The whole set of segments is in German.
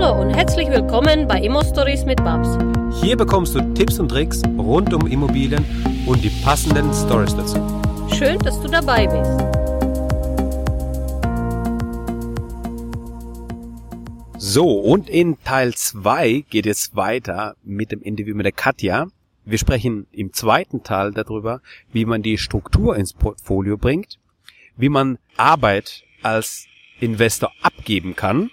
Hallo und herzlich willkommen bei Immo Stories mit Babs. Hier bekommst du Tipps und Tricks rund um Immobilien und die passenden Stories dazu. Schön, dass du dabei bist. So, und in Teil 2 geht es weiter mit dem Interview mit der Katja. Wir sprechen im zweiten Teil darüber, wie man die Struktur ins Portfolio bringt, wie man Arbeit als Investor abgeben kann,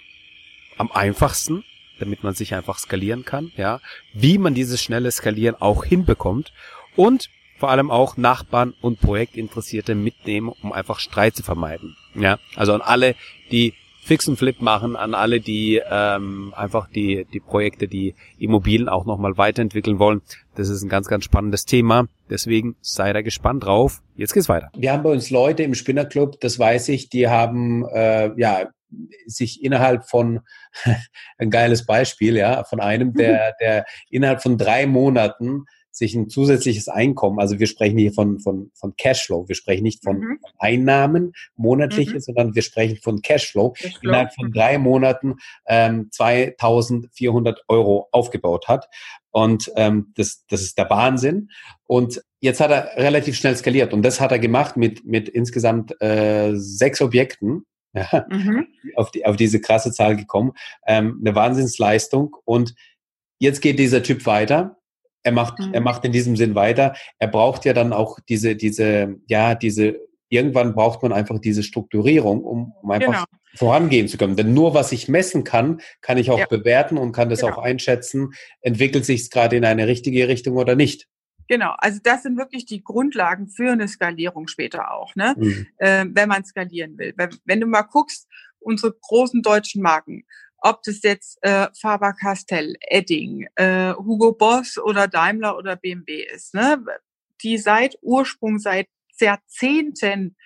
am einfachsten, damit man sich einfach skalieren kann, ja, wie man dieses schnelle Skalieren auch hinbekommt und vor allem auch Nachbarn und Projektinteressierte mitnehmen, um einfach Streit zu vermeiden. Ja, also an alle, die Fix und Flip machen, an alle, die ähm, einfach die, die Projekte, die Immobilien auch nochmal weiterentwickeln wollen. Das ist ein ganz, ganz spannendes Thema. Deswegen sei da gespannt drauf. Jetzt geht's weiter. Wir haben bei uns Leute im Spinnerclub, das weiß ich, die haben äh, ja sich innerhalb von ein geiles Beispiel, ja, von einem, der, der innerhalb von drei Monaten sich ein zusätzliches Einkommen, also wir sprechen hier von, von, von Cashflow, wir sprechen nicht von mhm. Einnahmen monatliche, mhm. sondern wir sprechen von Cashflow, Cashflow. innerhalb von drei Monaten ähm, 2400 Euro aufgebaut hat. Und ähm, das, das ist der Wahnsinn. Und jetzt hat er relativ schnell skaliert und das hat er gemacht mit, mit insgesamt äh, sechs Objekten. Ja, mhm. auf, die, auf diese krasse Zahl gekommen. Ähm, eine Wahnsinnsleistung. Und jetzt geht dieser Typ weiter er macht, mhm. er macht in diesem Sinn weiter. Er braucht ja dann auch diese, diese, ja, diese, irgendwann braucht man einfach diese Strukturierung, um, um einfach genau. vorangehen zu können. Denn nur was ich messen kann, kann ich auch ja. bewerten und kann das genau. auch einschätzen, entwickelt sich es gerade in eine richtige Richtung oder nicht. Genau, also das sind wirklich die Grundlagen für eine Skalierung später auch, ne? Mhm. Äh, wenn man skalieren will. Wenn, wenn, du mal guckst, unsere großen deutschen Marken, ob das jetzt äh, Faber-Castell, Edding, äh, Hugo Boss oder Daimler oder BMW ist, ne? die seit Ursprung, seit Jahrzehnten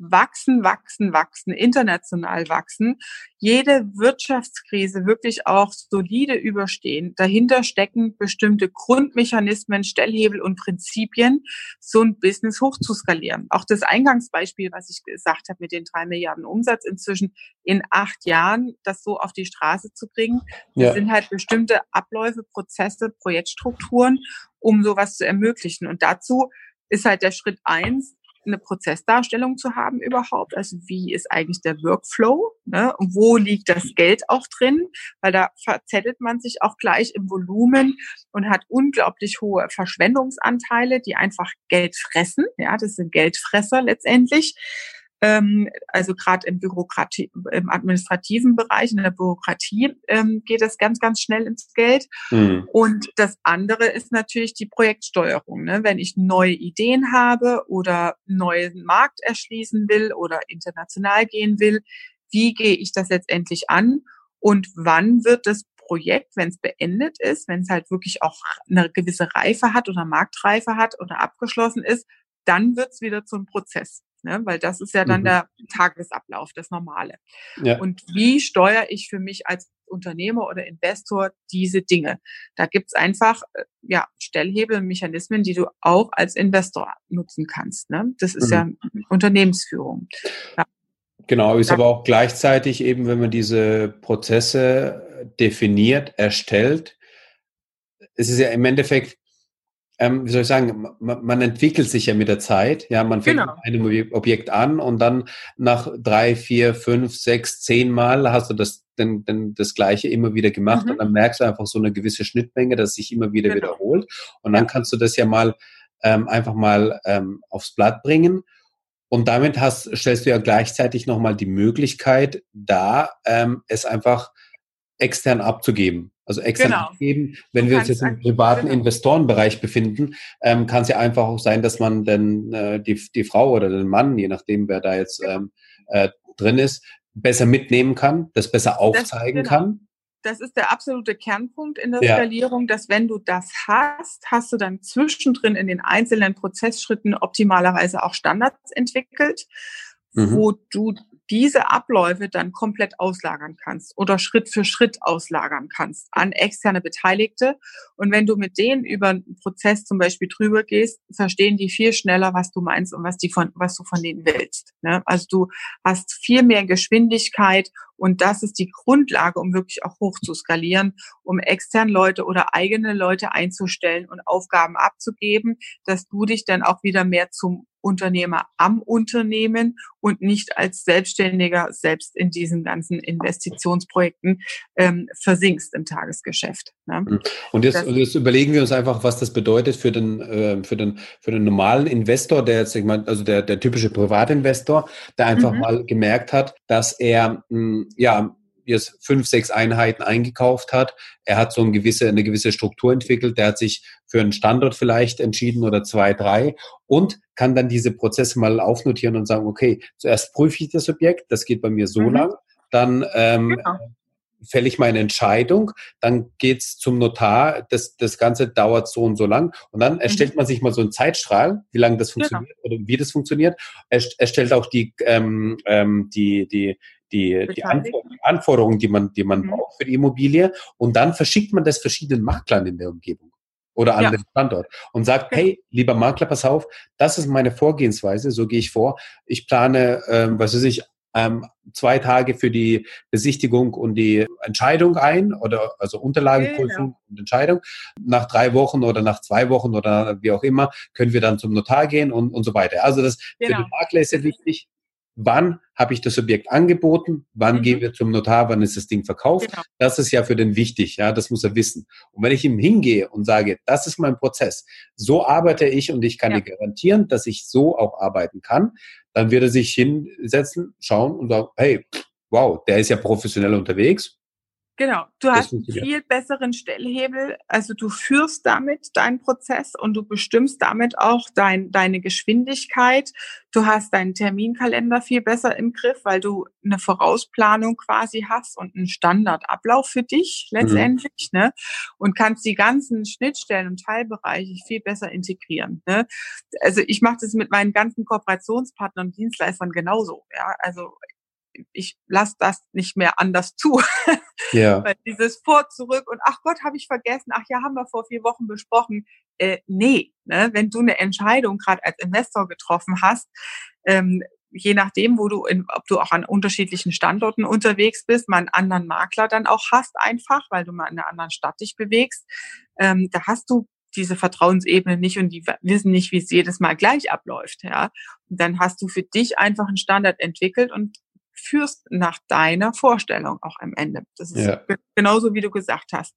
wachsen, wachsen, wachsen, international wachsen, jede Wirtschaftskrise wirklich auch solide überstehen. Dahinter stecken bestimmte Grundmechanismen, Stellhebel und Prinzipien, so ein Business hochzuskalieren. Auch das Eingangsbeispiel, was ich gesagt habe mit den drei Milliarden Umsatz inzwischen in acht Jahren, das so auf die Straße zu bringen, das ja. sind halt bestimmte Abläufe, Prozesse, Projektstrukturen, um sowas zu ermöglichen. Und dazu ist halt der Schritt eins, eine Prozessdarstellung zu haben überhaupt. Also wie ist eigentlich der Workflow? Ne? Wo liegt das Geld auch drin? Weil da verzettelt man sich auch gleich im Volumen und hat unglaublich hohe Verschwendungsanteile, die einfach Geld fressen. Ja, das sind Geldfresser letztendlich. Ähm, also gerade im Bürokratie, im administrativen Bereich, in der Bürokratie ähm, geht es ganz, ganz schnell ins Geld. Mhm. Und das andere ist natürlich die Projektsteuerung. Ne? Wenn ich neue Ideen habe oder neuen Markt erschließen will oder international gehen will, wie gehe ich das letztendlich an? Und wann wird das Projekt, wenn es beendet ist, wenn es halt wirklich auch eine gewisse Reife hat oder Marktreife hat oder abgeschlossen ist, dann wird es wieder zum Prozess ne? weil das ist ja dann mhm. der Tagesablauf, das Normale. Ja. Und wie steuere ich für mich als Unternehmer oder Investor diese Dinge? Da gibt's einfach äh, ja, Stellhebel, Mechanismen, die du auch als Investor nutzen kannst. Ne? Das ist mhm. ja Unternehmensführung. Ja. Genau, ist aber auch gleichzeitig eben, wenn man diese Prozesse definiert, erstellt, es ist ja im Endeffekt ähm, wie soll ich sagen, man, man, entwickelt sich ja mit der Zeit. Ja, man fängt genau. mit einem Objekt an und dann nach drei, vier, fünf, sechs, zehn Mal hast du das, den, den, das Gleiche immer wieder gemacht mhm. und dann merkst du einfach so eine gewisse Schnittmenge, dass sich immer wieder genau. wiederholt. Und dann kannst du das ja mal ähm, einfach mal ähm, aufs Blatt bringen. Und damit hast, stellst du ja gleichzeitig nochmal die Möglichkeit da, ähm, es einfach extern abzugeben. Also extern genau. abgeben. Wenn du wir uns jetzt im privaten genau. Investorenbereich befinden, ähm, kann es ja einfach auch sein, dass man dann äh, die, die Frau oder den Mann, je nachdem, wer da jetzt ähm, äh, drin ist, besser mitnehmen kann, das besser aufzeigen das, genau. kann. Das ist der absolute Kernpunkt in der ja. Skalierung, dass wenn du das hast, hast du dann zwischendrin in den einzelnen Prozessschritten optimalerweise auch Standards entwickelt, mhm. wo du diese Abläufe dann komplett auslagern kannst oder Schritt für Schritt auslagern kannst an externe Beteiligte. Und wenn du mit denen über einen Prozess zum Beispiel drüber gehst, verstehen die viel schneller, was du meinst und was, die von, was du von denen willst. Ne? Also du hast viel mehr Geschwindigkeit und das ist die Grundlage, um wirklich auch hoch zu skalieren, um externe Leute oder eigene Leute einzustellen und Aufgaben abzugeben, dass du dich dann auch wieder mehr zum Unternehmer am Unternehmen und nicht als Selbstständiger selbst in diesen ganzen Investitionsprojekten ähm, versinkst im Tagesgeschäft. Ne? Mhm. Und, jetzt, und jetzt überlegen wir uns einfach, was das bedeutet für den, äh, für den, für den normalen Investor, der jetzt, ich meine, also der, der typische Privatinvestor, der einfach mhm. mal gemerkt hat, dass er mh, hm, ja jetzt fünf, sechs Einheiten eingekauft hat. Er hat so eine gewisse, eine gewisse Struktur entwickelt. Der hat sich für einen Standort vielleicht entschieden oder zwei, drei und kann dann diese Prozesse mal aufnotieren und sagen, okay, zuerst prüfe ich das Objekt, das geht bei mir so mhm. lang, dann ähm, genau. fälle ich meine Entscheidung, dann geht's zum Notar, das, das Ganze dauert so und so lang und dann erstellt mhm. man sich mal so einen Zeitstrahl, wie lange das genau. funktioniert genau. oder wie das funktioniert. Er, erstellt auch die, ähm, ähm, die, die, die, die Anforderungen, die man, die man mhm. braucht für die Immobilie. Und dann verschickt man das verschiedenen Maklern in der Umgebung oder an ja. den Standort und sagt, hey, lieber Makler, pass auf, das ist meine Vorgehensweise, so gehe ich vor. Ich plane, ähm, was weiß ich, ähm, zwei Tage für die Besichtigung und die Entscheidung ein oder also Unterlagenprüfung genau. und Entscheidung. Nach drei Wochen oder nach zwei Wochen oder wie auch immer können wir dann zum Notar gehen und, und so weiter. Also das genau. für den Makler ist ja wichtig, wann habe ich das Objekt angeboten, wann mhm. gehen wir zum Notar, wann ist das Ding verkauft. Genau. Das ist ja für den wichtig, ja, das muss er wissen. Und wenn ich ihm hingehe und sage, das ist mein Prozess, so arbeite ich und ich kann ja. dir garantieren, dass ich so auch arbeiten kann, dann wird er sich hinsetzen, schauen und sagen, hey, wow, der ist ja professionell unterwegs, Genau, du hast einen viel besseren Stellhebel, also du führst damit deinen Prozess und du bestimmst damit auch dein, deine Geschwindigkeit. Du hast deinen Terminkalender viel besser im Griff, weil du eine Vorausplanung quasi hast und einen Standardablauf für dich mhm. letztendlich, mhm. ne? Und kannst die ganzen Schnittstellen und Teilbereiche viel besser integrieren. Ne? Also ich mache das mit meinen ganzen Kooperationspartnern und Dienstleistern genauso. Ja, also ich lasse das nicht mehr anders zu. Ja. Weil dieses vor, zurück und ach Gott, habe ich vergessen, ach ja, haben wir vor vier Wochen besprochen. Äh, nee, ne? wenn du eine Entscheidung gerade als Investor getroffen hast, ähm, je nachdem, wo du, in, ob du auch an unterschiedlichen Standorten unterwegs bist, mal einen anderen Makler dann auch hast einfach, weil du mal in einer anderen Stadt dich bewegst, ähm, da hast du diese Vertrauensebene nicht und die wissen nicht, wie es jedes Mal gleich abläuft, ja. Und dann hast du für dich einfach einen Standard entwickelt und führst nach deiner Vorstellung auch am Ende. Das ist ja. genauso, wie du gesagt hast.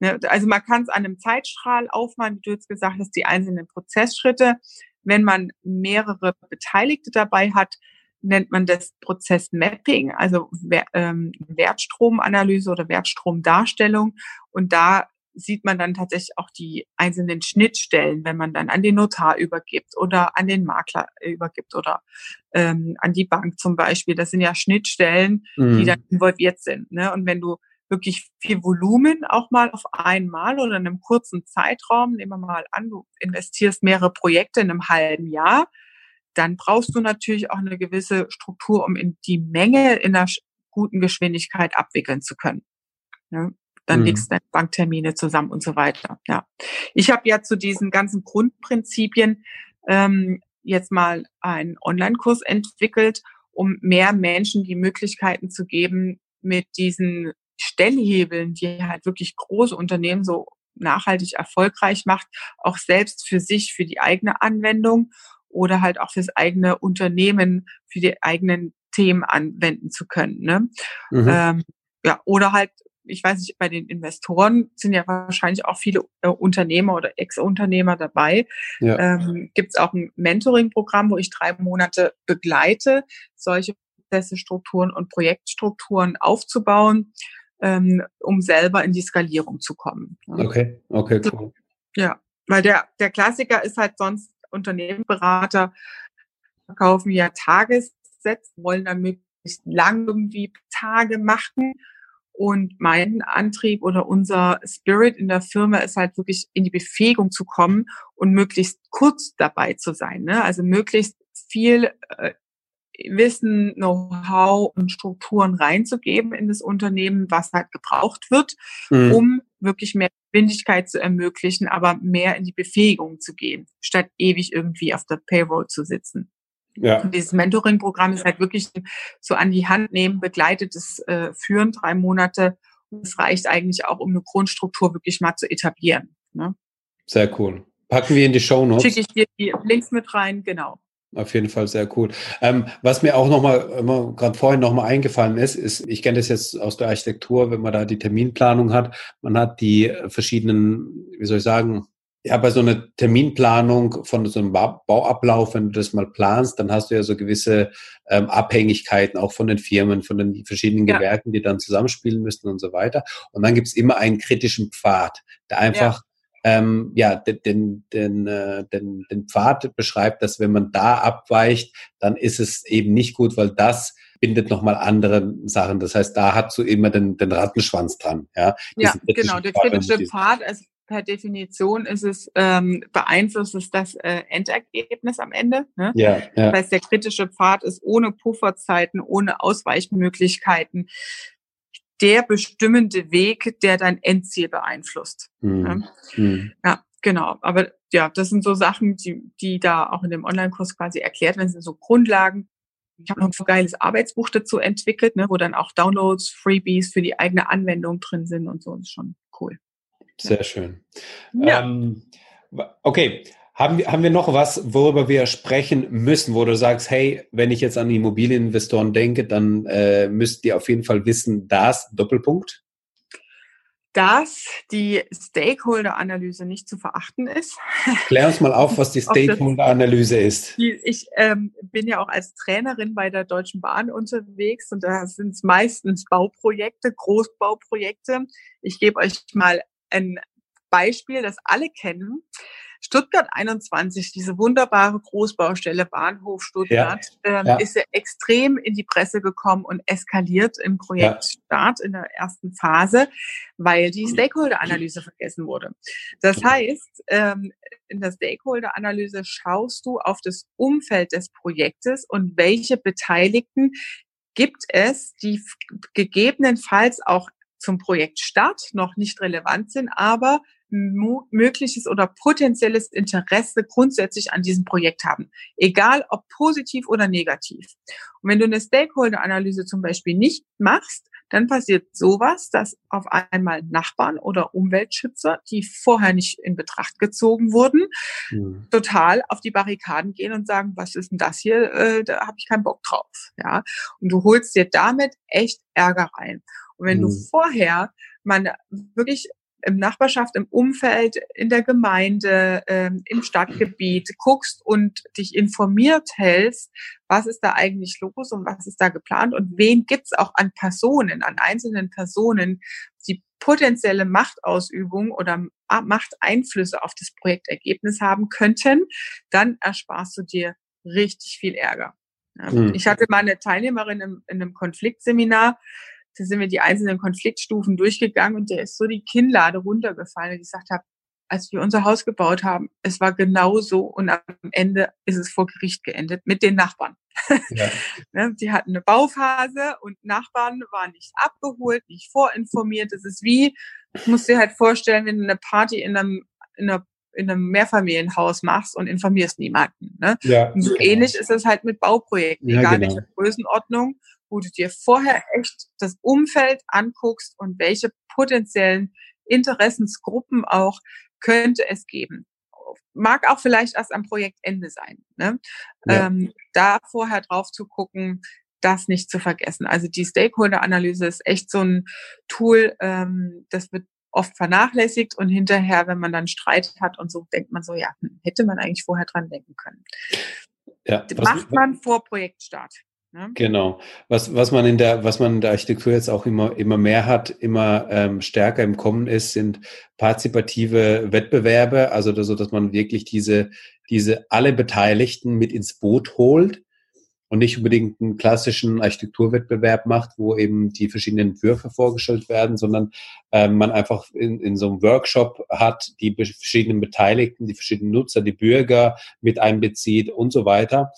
Ne, also man kann es an einem Zeitstrahl aufmalen, wie du jetzt gesagt hast, die einzelnen Prozessschritte. Wenn man mehrere Beteiligte dabei hat, nennt man das Prozessmapping, also ähm, Wertstromanalyse oder Wertstromdarstellung. Und da sieht man dann tatsächlich auch die einzelnen Schnittstellen, wenn man dann an den Notar übergibt oder an den Makler übergibt oder ähm, an die Bank zum Beispiel. Das sind ja Schnittstellen, mhm. die dann involviert sind. Ne? Und wenn du wirklich viel Volumen auch mal auf einmal oder in einem kurzen Zeitraum, nehmen wir mal an, du investierst mehrere Projekte in einem halben Jahr, dann brauchst du natürlich auch eine gewisse Struktur, um in die Menge in einer guten Geschwindigkeit abwickeln zu können. Ja dann mhm. legst du deine Banktermine zusammen und so weiter. Ja, ich habe ja zu diesen ganzen Grundprinzipien ähm, jetzt mal einen Online-Kurs entwickelt, um mehr Menschen die Möglichkeiten zu geben, mit diesen Stellhebeln, die halt wirklich große Unternehmen so nachhaltig erfolgreich macht, auch selbst für sich, für die eigene Anwendung oder halt auch fürs eigene Unternehmen, für die eigenen Themen anwenden zu können. Ne? Mhm. Ähm, ja, oder halt ich weiß nicht, bei den Investoren sind ja wahrscheinlich auch viele äh, Unternehmer oder Ex-Unternehmer dabei. Ja. Ähm, Gibt es auch ein Mentoring-Programm, wo ich drei Monate begleite, solche Prozesse, Strukturen und Projektstrukturen aufzubauen, ähm, um selber in die Skalierung zu kommen. Okay, okay, cool. Ja, weil der, der Klassiker ist halt sonst Unternehmensberater verkaufen ja Tagessätze, wollen dann möglichst lang irgendwie Tage machen und mein Antrieb oder unser Spirit in der Firma ist halt wirklich in die Befähigung zu kommen und möglichst kurz dabei zu sein. Ne? Also möglichst viel äh, Wissen, Know-how und Strukturen reinzugeben in das Unternehmen, was halt gebraucht wird, mhm. um wirklich mehr Geschwindigkeit zu ermöglichen, aber mehr in die Befähigung zu gehen, statt ewig irgendwie auf der Payroll zu sitzen. Ja. Und dieses Mentoring-Programm ist halt wirklich so an die Hand nehmen, begleitetes äh, Führen, drei Monate. Und es reicht eigentlich auch, um eine Grundstruktur wirklich mal zu etablieren. Ne? Sehr cool. Packen wir in die Show Notes. Schicke ich dir die Links mit rein, genau. Auf jeden Fall sehr cool. Ähm, was mir auch nochmal, gerade vorhin nochmal eingefallen ist, ist, ich kenne das jetzt aus der Architektur, wenn man da die Terminplanung hat, man hat die verschiedenen, wie soll ich sagen, ja, bei so einer Terminplanung von so einem Bauablauf, wenn du das mal planst, dann hast du ja so gewisse ähm, Abhängigkeiten auch von den Firmen, von den verschiedenen ja. Gewerken, die dann zusammenspielen müssen und so weiter. Und dann gibt's immer einen kritischen Pfad, der einfach ja. ähm, ja den, den, den, äh, den, den Pfad beschreibt, dass wenn man da abweicht, dann ist es eben nicht gut, weil das bindet nochmal andere Sachen. Das heißt, da hast du immer den, den Rattenschwanz dran. Ja, ja genau. Der kritische Pfad, also per Definition ist es, ähm, beeinflusst es das äh, Endergebnis am Ende. Ne? Ja, ja. Das heißt, der kritische Pfad ist ohne Pufferzeiten, ohne Ausweichmöglichkeiten der bestimmende Weg, der dein Endziel beeinflusst. Mhm. Ne? Mhm. Ja, genau. Aber ja, das sind so Sachen, die, die da auch in dem Online-Kurs quasi erklärt werden, sind so Grundlagen. Ich habe noch ein geiles Arbeitsbuch dazu entwickelt, ne, wo dann auch Downloads, Freebies für die eigene Anwendung drin sind und so. Das ist schon cool. Sehr schön. Ja. Ähm, okay. Haben wir, haben wir noch was, worüber wir sprechen müssen, wo du sagst, hey, wenn ich jetzt an Immobilieninvestoren denke, dann äh, müsst ihr auf jeden Fall wissen, das Doppelpunkt? dass die Stakeholder-Analyse nicht zu verachten ist. Klär uns mal auf, was die Stakeholder-Analyse ist. Ich ähm, bin ja auch als Trainerin bei der Deutschen Bahn unterwegs und da sind es meistens Bauprojekte, Großbauprojekte. Ich gebe euch mal ein Beispiel, das alle kennen. Stuttgart 21, diese wunderbare Großbaustelle Bahnhof Stuttgart, ja, ähm, ja. ist ja extrem in die Presse gekommen und eskaliert im Projektstart ja. in der ersten Phase, weil die Stakeholder-Analyse vergessen wurde. Das heißt, ähm, in der Stakeholder-Analyse schaust du auf das Umfeld des Projektes und welche Beteiligten gibt es, die gegebenenfalls auch zum Projektstart noch nicht relevant sind, aber mögliches oder potenzielles Interesse grundsätzlich an diesem Projekt haben. Egal ob positiv oder negativ. Und wenn du eine Stakeholder-Analyse zum Beispiel nicht machst, dann passiert sowas, dass auf einmal Nachbarn oder Umweltschützer, die vorher nicht in Betracht gezogen wurden, mhm. total auf die Barrikaden gehen und sagen, was ist denn das hier? Äh, da habe ich keinen Bock drauf. Ja, und du holst dir damit echt Ärger rein. Und wenn mhm. du vorher man wirklich im Nachbarschaft, im Umfeld, in der Gemeinde, ähm, im Stadtgebiet guckst und dich informiert hältst, was ist da eigentlich los und was ist da geplant und wen gibt's auch an Personen, an einzelnen Personen, die potenzielle Machtausübung oder Machteinflüsse auf das Projektergebnis haben könnten, dann ersparst du dir richtig viel Ärger. Mhm. Ich hatte mal eine Teilnehmerin in, in einem Konfliktseminar, da sind wir die einzelnen Konfliktstufen durchgegangen und der ist so die Kinnlade runtergefallen, und ich gesagt habe, als wir unser Haus gebaut haben, es war genau so und am Ende ist es vor Gericht geendet mit den Nachbarn. Ja. ne, die hatten eine Bauphase und Nachbarn waren nicht abgeholt, nicht vorinformiert. Das ist wie, ich muss dir halt vorstellen, wenn du eine Party in einem, in einer in einem Mehrfamilienhaus machst und informierst niemanden. Ne? Ja, und so genau. ähnlich ist es halt mit Bauprojekten, ja, egal genau. welche Größenordnung wo du dir vorher echt das Umfeld anguckst und welche potenziellen Interessensgruppen auch könnte es geben. Mag auch vielleicht erst am Projektende sein. Ne? Ja. Ähm, da vorher drauf zu gucken, das nicht zu vergessen. Also die Stakeholder-Analyse ist echt so ein Tool, ähm, das wird oft vernachlässigt und hinterher, wenn man dann Streit hat und so, denkt man so, ja, hm, hätte man eigentlich vorher dran denken können. Ja, Macht man vor Projektstart. Ne? Genau. Was, was man in der, was man in der Architektur jetzt auch immer, immer mehr hat, immer ähm, stärker im Kommen ist, sind partizipative Wettbewerbe, also das, so, dass man wirklich diese, diese alle Beteiligten mit ins Boot holt und nicht unbedingt einen klassischen Architekturwettbewerb macht, wo eben die verschiedenen Entwürfe vorgestellt werden, sondern äh, man einfach in, in so einem Workshop hat, die verschiedenen Beteiligten, die verschiedenen Nutzer, die Bürger mit einbezieht und so weiter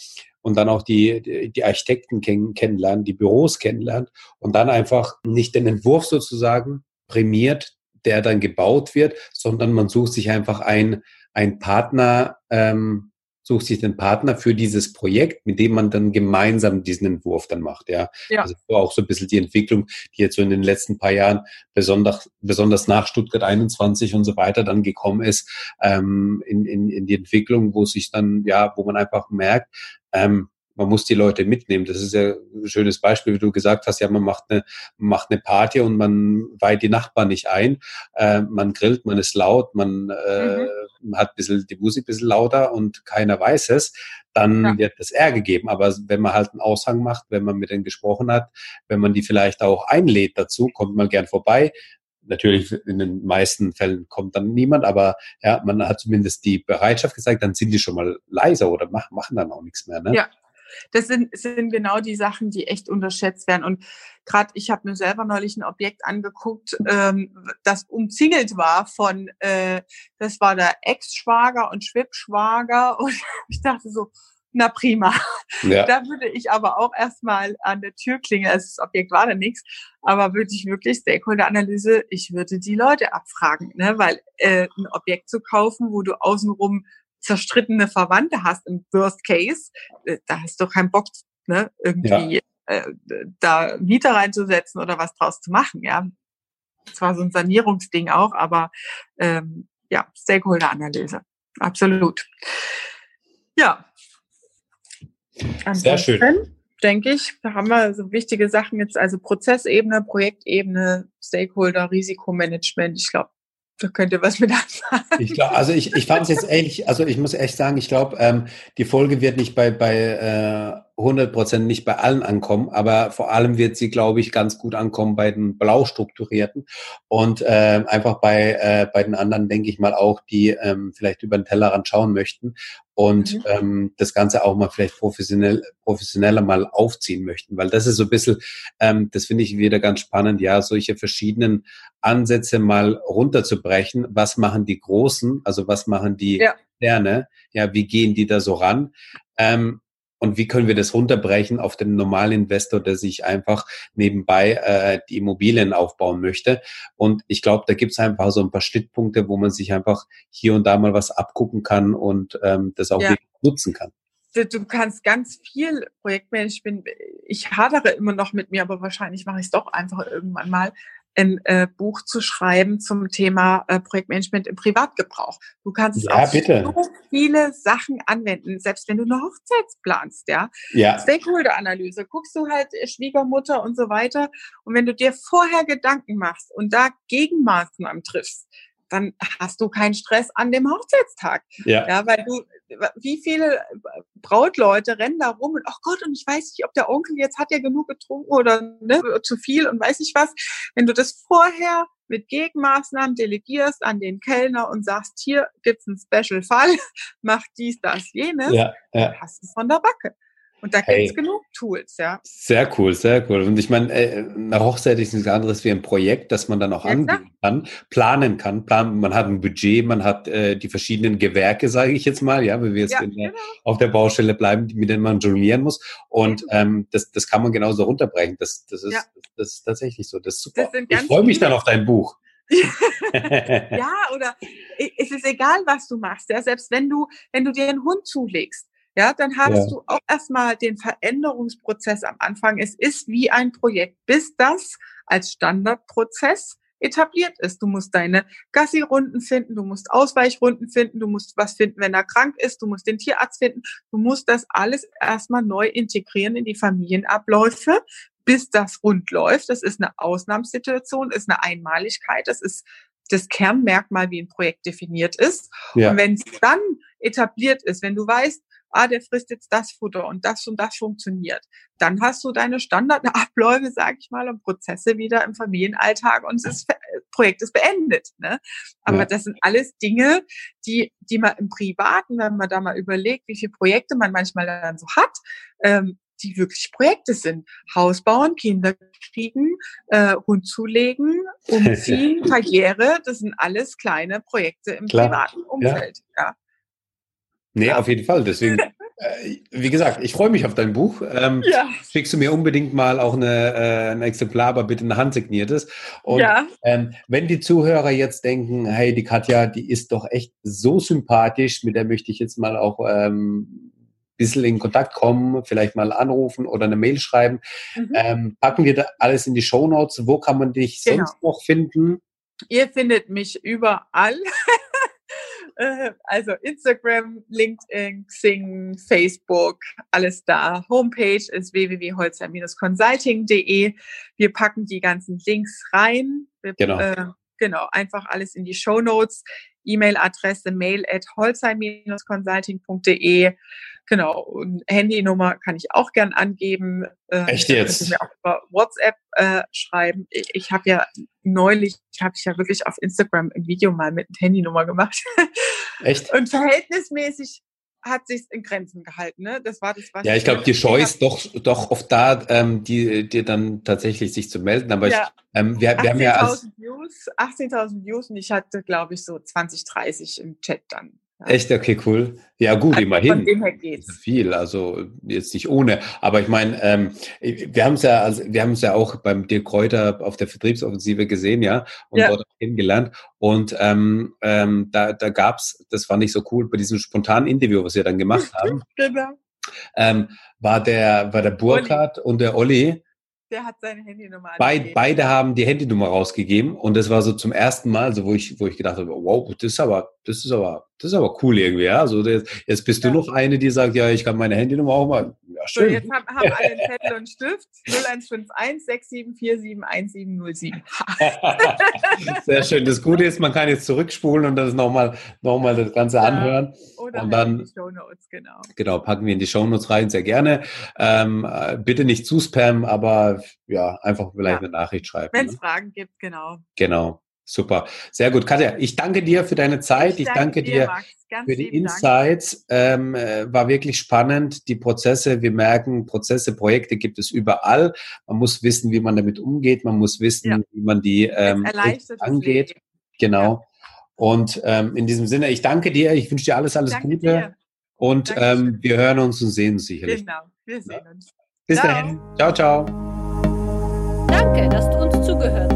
und dann auch die, die, Architekten kenn kennenlernt, die Büros kennenlernt und dann einfach nicht den Entwurf sozusagen prämiert, der dann gebaut wird, sondern man sucht sich einfach ein, ein Partner, ähm, sucht sich den Partner für dieses Projekt, mit dem man dann gemeinsam diesen Entwurf dann macht. Ja, ja. also auch so ein bisschen die Entwicklung, die jetzt so in den letzten paar Jahren besonders, besonders nach Stuttgart 21 und so weiter dann gekommen ist, ähm, in, in, in die Entwicklung, wo sich dann, ja, wo man einfach merkt, ähm, man muss die Leute mitnehmen. Das ist ja ein schönes Beispiel, wie du gesagt hast, ja, man macht eine, macht eine Party und man weiht die Nachbarn nicht ein. Äh, man grillt, man ist laut, man äh, mhm. hat bisschen, die Musik ein bisschen lauter und keiner weiß es. Dann ja. wird es Ärger geben. Aber wenn man halt einen Aushang macht, wenn man mit denen gesprochen hat, wenn man die vielleicht auch einlädt dazu, kommt man gern vorbei, Natürlich in den meisten Fällen kommt dann niemand, aber ja, man hat zumindest die Bereitschaft gezeigt, dann sind die schon mal leiser oder machen, machen dann auch nichts mehr. Ne? Ja, das sind, sind genau die Sachen, die echt unterschätzt werden. Und gerade ich habe mir selber neulich ein Objekt angeguckt, ähm, das umzingelt war von, äh, das war der Ex-Schwager und Schwibschwager. Und ich dachte so, na prima. Ja. Da würde ich aber auch erstmal an der Tür klingeln. Also das Objekt war da nichts, aber würde ich wirklich Stakeholder-Analyse, ich würde die Leute abfragen, ne? weil äh, ein Objekt zu kaufen, wo du außenrum zerstrittene Verwandte hast im Worst Case, äh, da hast du keinen Bock, ne, irgendwie ja. äh, da Mieter reinzusetzen oder was draus zu machen, ja. Zwar so ein Sanierungsding auch, aber ähm, ja, Stakeholder-Analyse. Absolut. Ja. Sehr schön. Denke ich, da haben wir so wichtige Sachen jetzt, also Prozessebene, Projektebene, Stakeholder, Risikomanagement. Ich glaube, da könnt ihr was mit anfangen. Ich glaube, also ich, ich fand es jetzt ehrlich, also ich muss echt sagen, ich glaube, ähm, die Folge wird nicht bei, bei äh, 100 Prozent nicht bei allen ankommen, aber vor allem wird sie, glaube ich, ganz gut ankommen bei den blau strukturierten und äh, einfach bei, äh, bei den anderen, denke ich mal, auch, die ähm, vielleicht über den Tellerrand schauen möchten und mhm. ähm, das Ganze auch mal vielleicht professionell, professioneller mal aufziehen möchten, weil das ist so ein bisschen, ähm, das finde ich wieder ganz spannend, ja, solche verschiedenen Ansätze mal runterzubrechen. Was machen die Großen, also was machen die ja. Sterne, ja, wie gehen die da so ran? Ähm, und wie können wir das runterbrechen auf den normalen Investor, der sich einfach nebenbei äh, die Immobilien aufbauen möchte. Und ich glaube, da gibt es einfach so ein paar Schnittpunkte, wo man sich einfach hier und da mal was abgucken kann und ähm, das auch ja. nutzen kann. Du kannst ganz viel Projektmanagement, ich hadere immer noch mit mir, aber wahrscheinlich mache ich es doch einfach irgendwann mal ein äh, Buch zu schreiben zum Thema äh, Projektmanagement im Privatgebrauch. Du kannst es ja, auf bitte. so viele Sachen anwenden, selbst wenn du eine Hochzeit planst, ja. ja. Stakeholder-Analyse, guckst du halt äh, Schwiegermutter und so weiter. Und wenn du dir vorher Gedanken machst und da Gegenmaßnahmen triffst, dann hast du keinen Stress an dem Hochzeitstag. Ja. ja weil du, wie viele Brautleute rennen da rum und, ach Gott, und ich weiß nicht, ob der Onkel jetzt hat ja genug getrunken oder ne, zu viel und weiß nicht was. Wenn du das vorher mit Gegenmaßnahmen delegierst an den Kellner und sagst, hier gibt's einen Special-Fall, mach dies, das, jenes, ja, ja. hast du von der Backe. Und da hey. gibt es genug Tools, ja. Sehr cool, sehr cool. Und ich meine, äh, eine Hochzeit ist nichts anderes wie ein Projekt, das man dann auch ja, angehen kann, planen kann. Plan, man hat ein Budget, man hat äh, die verschiedenen Gewerke, sage ich jetzt mal, ja, wenn wir jetzt ja, genau. auf der Baustelle bleiben, mit denen man jonglieren muss. Und ähm, das, das kann man genauso runterbrechen. Das, das, ist, ja. das ist tatsächlich so. Das ist super. Das ich freue mich dann auf dein Buch. ja, oder es ist egal, was du machst. Ja, selbst wenn du, wenn du dir einen Hund zulegst, ja, dann hast ja. du auch erstmal den Veränderungsprozess am Anfang. Es ist wie ein Projekt, bis das als Standardprozess etabliert ist. Du musst deine Gassi-Runden finden, du musst Ausweichrunden finden, du musst was finden, wenn er krank ist, du musst den Tierarzt finden. Du musst das alles erstmal neu integrieren in die Familienabläufe, bis das rund läuft. Das ist eine Ausnahmssituation, ist eine Einmaligkeit, das ist das Kernmerkmal, wie ein Projekt definiert ist. Ja. Und wenn es dann etabliert ist, wenn du weißt, ah, der frisst jetzt das Futter und das und das funktioniert. Dann hast du deine Standardabläufe, sag ich mal, und Prozesse wieder im Familienalltag und das Projekt ist beendet. Ne? Aber ja. das sind alles Dinge, die, die man im Privaten, wenn man da mal überlegt, wie viele Projekte man manchmal dann so hat, ähm, die wirklich Projekte sind. Haus bauen, Kinder kriegen, äh, Hund zulegen, umziehen, Karriere, das sind alles kleine Projekte im Klar. privaten Umfeld. Ja. ja. Nee, auf jeden Fall. Deswegen Äh, wie gesagt, ich freue mich auf dein Buch. Ähm, ja. Schickst du mir unbedingt mal auch eine, äh, ein Exemplar, aber bitte ein handsigniertes. Und ja. ähm, wenn die Zuhörer jetzt denken, hey, die Katja, die ist doch echt so sympathisch, mit der möchte ich jetzt mal auch ähm, bisschen in Kontakt kommen, vielleicht mal anrufen oder eine Mail schreiben. Mhm. Ähm, packen wir da alles in die Show Notes. Wo kann man dich genau. sonst noch finden? Ihr findet mich überall. Äh, also Instagram, LinkedIn, Xing, Facebook, alles da. Homepage ist www.holzer-consulting.de. Wir packen die ganzen Links rein. Wir, genau. Äh, genau, einfach alles in die Show Notes. E-Mail-Adresse mail at holzer-consulting.de. Genau, und Handynummer kann ich auch gern angeben. Äh, Echt jetzt? Ihr mir auch über WhatsApp äh, schreiben. Ich, ich habe ja neulich, habe ich ja wirklich auf Instagram ein Video mal mit einer Handynummer gemacht. Echt? Und verhältnismäßig hat sich in Grenzen gehalten. Ne? Das war das, was Ja, ich glaube, die Scheu ist doch, doch oft da, ähm, die, die dann tatsächlich sich zu melden. Aber ja. ich, ähm, wir, wir haben ja 18.000 Views, 18.000 Views und ich hatte, glaube ich, so 20, 30 im Chat dann. Ja. Echt, okay, cool. Ja, gut, also immerhin. Von dem her geht's. Viel, also jetzt nicht ohne. Aber ich meine, ähm, wir haben es ja, also wir haben es ja auch beim Dirk Kräuter auf der Vertriebsoffensive gesehen, ja, und ja. dort kennengelernt. Und ähm, ähm, da, da gab's, das fand ich so cool, bei diesem spontanen Interview, was wir dann gemacht haben. genau. War der, war der Burkhard und der Olli, der hat seine Handynummer Beid, Beide haben die Handynummer rausgegeben und das war so zum ersten Mal, so wo ich, wo ich gedacht habe, wow, das ist aber, das ist aber, das ist aber cool irgendwie, ja. Also jetzt, jetzt bist ja. du noch eine, die sagt, ja, ich kann meine Handynummer auch mal. Ja, schön. So, jetzt haben, haben alle einen Zettel und Stift. 0151 6747 1707. Sehr schön. Das Gute ist, man kann jetzt zurückspulen und das nochmal, noch mal das Ganze anhören. Oder und dann, die Shownotes, genau. Genau, packen wir in die Shownotes rein, sehr gerne. Ähm, äh, bitte nicht zu spammen, aber ja, einfach vielleicht ja. eine Nachricht schreiben. Wenn es ne? Fragen gibt, genau. Genau. Super. Sehr gut. Katja, ich danke dir für deine Zeit. Ich, ich danke, dir, für die Insights. Ähm, äh, war wirklich spannend. Die Prozesse, wir merken, Prozesse, Projekte gibt es überall. Man muss wissen, wie man damit umgeht. Man muss wissen, ja. wie man die ähm, angeht. Genau. Ja. Und ähm, in diesem Sinne, ich danke dir. Ich wünsche dir alles, alles danke Gute. Dir. Und ähm, wir hören uns und sehen uns sicherlich. Genau. Wir sehen uns. Bis ciao. dahin. Ciao, ciao. Danke, dass du uns zugehört hast.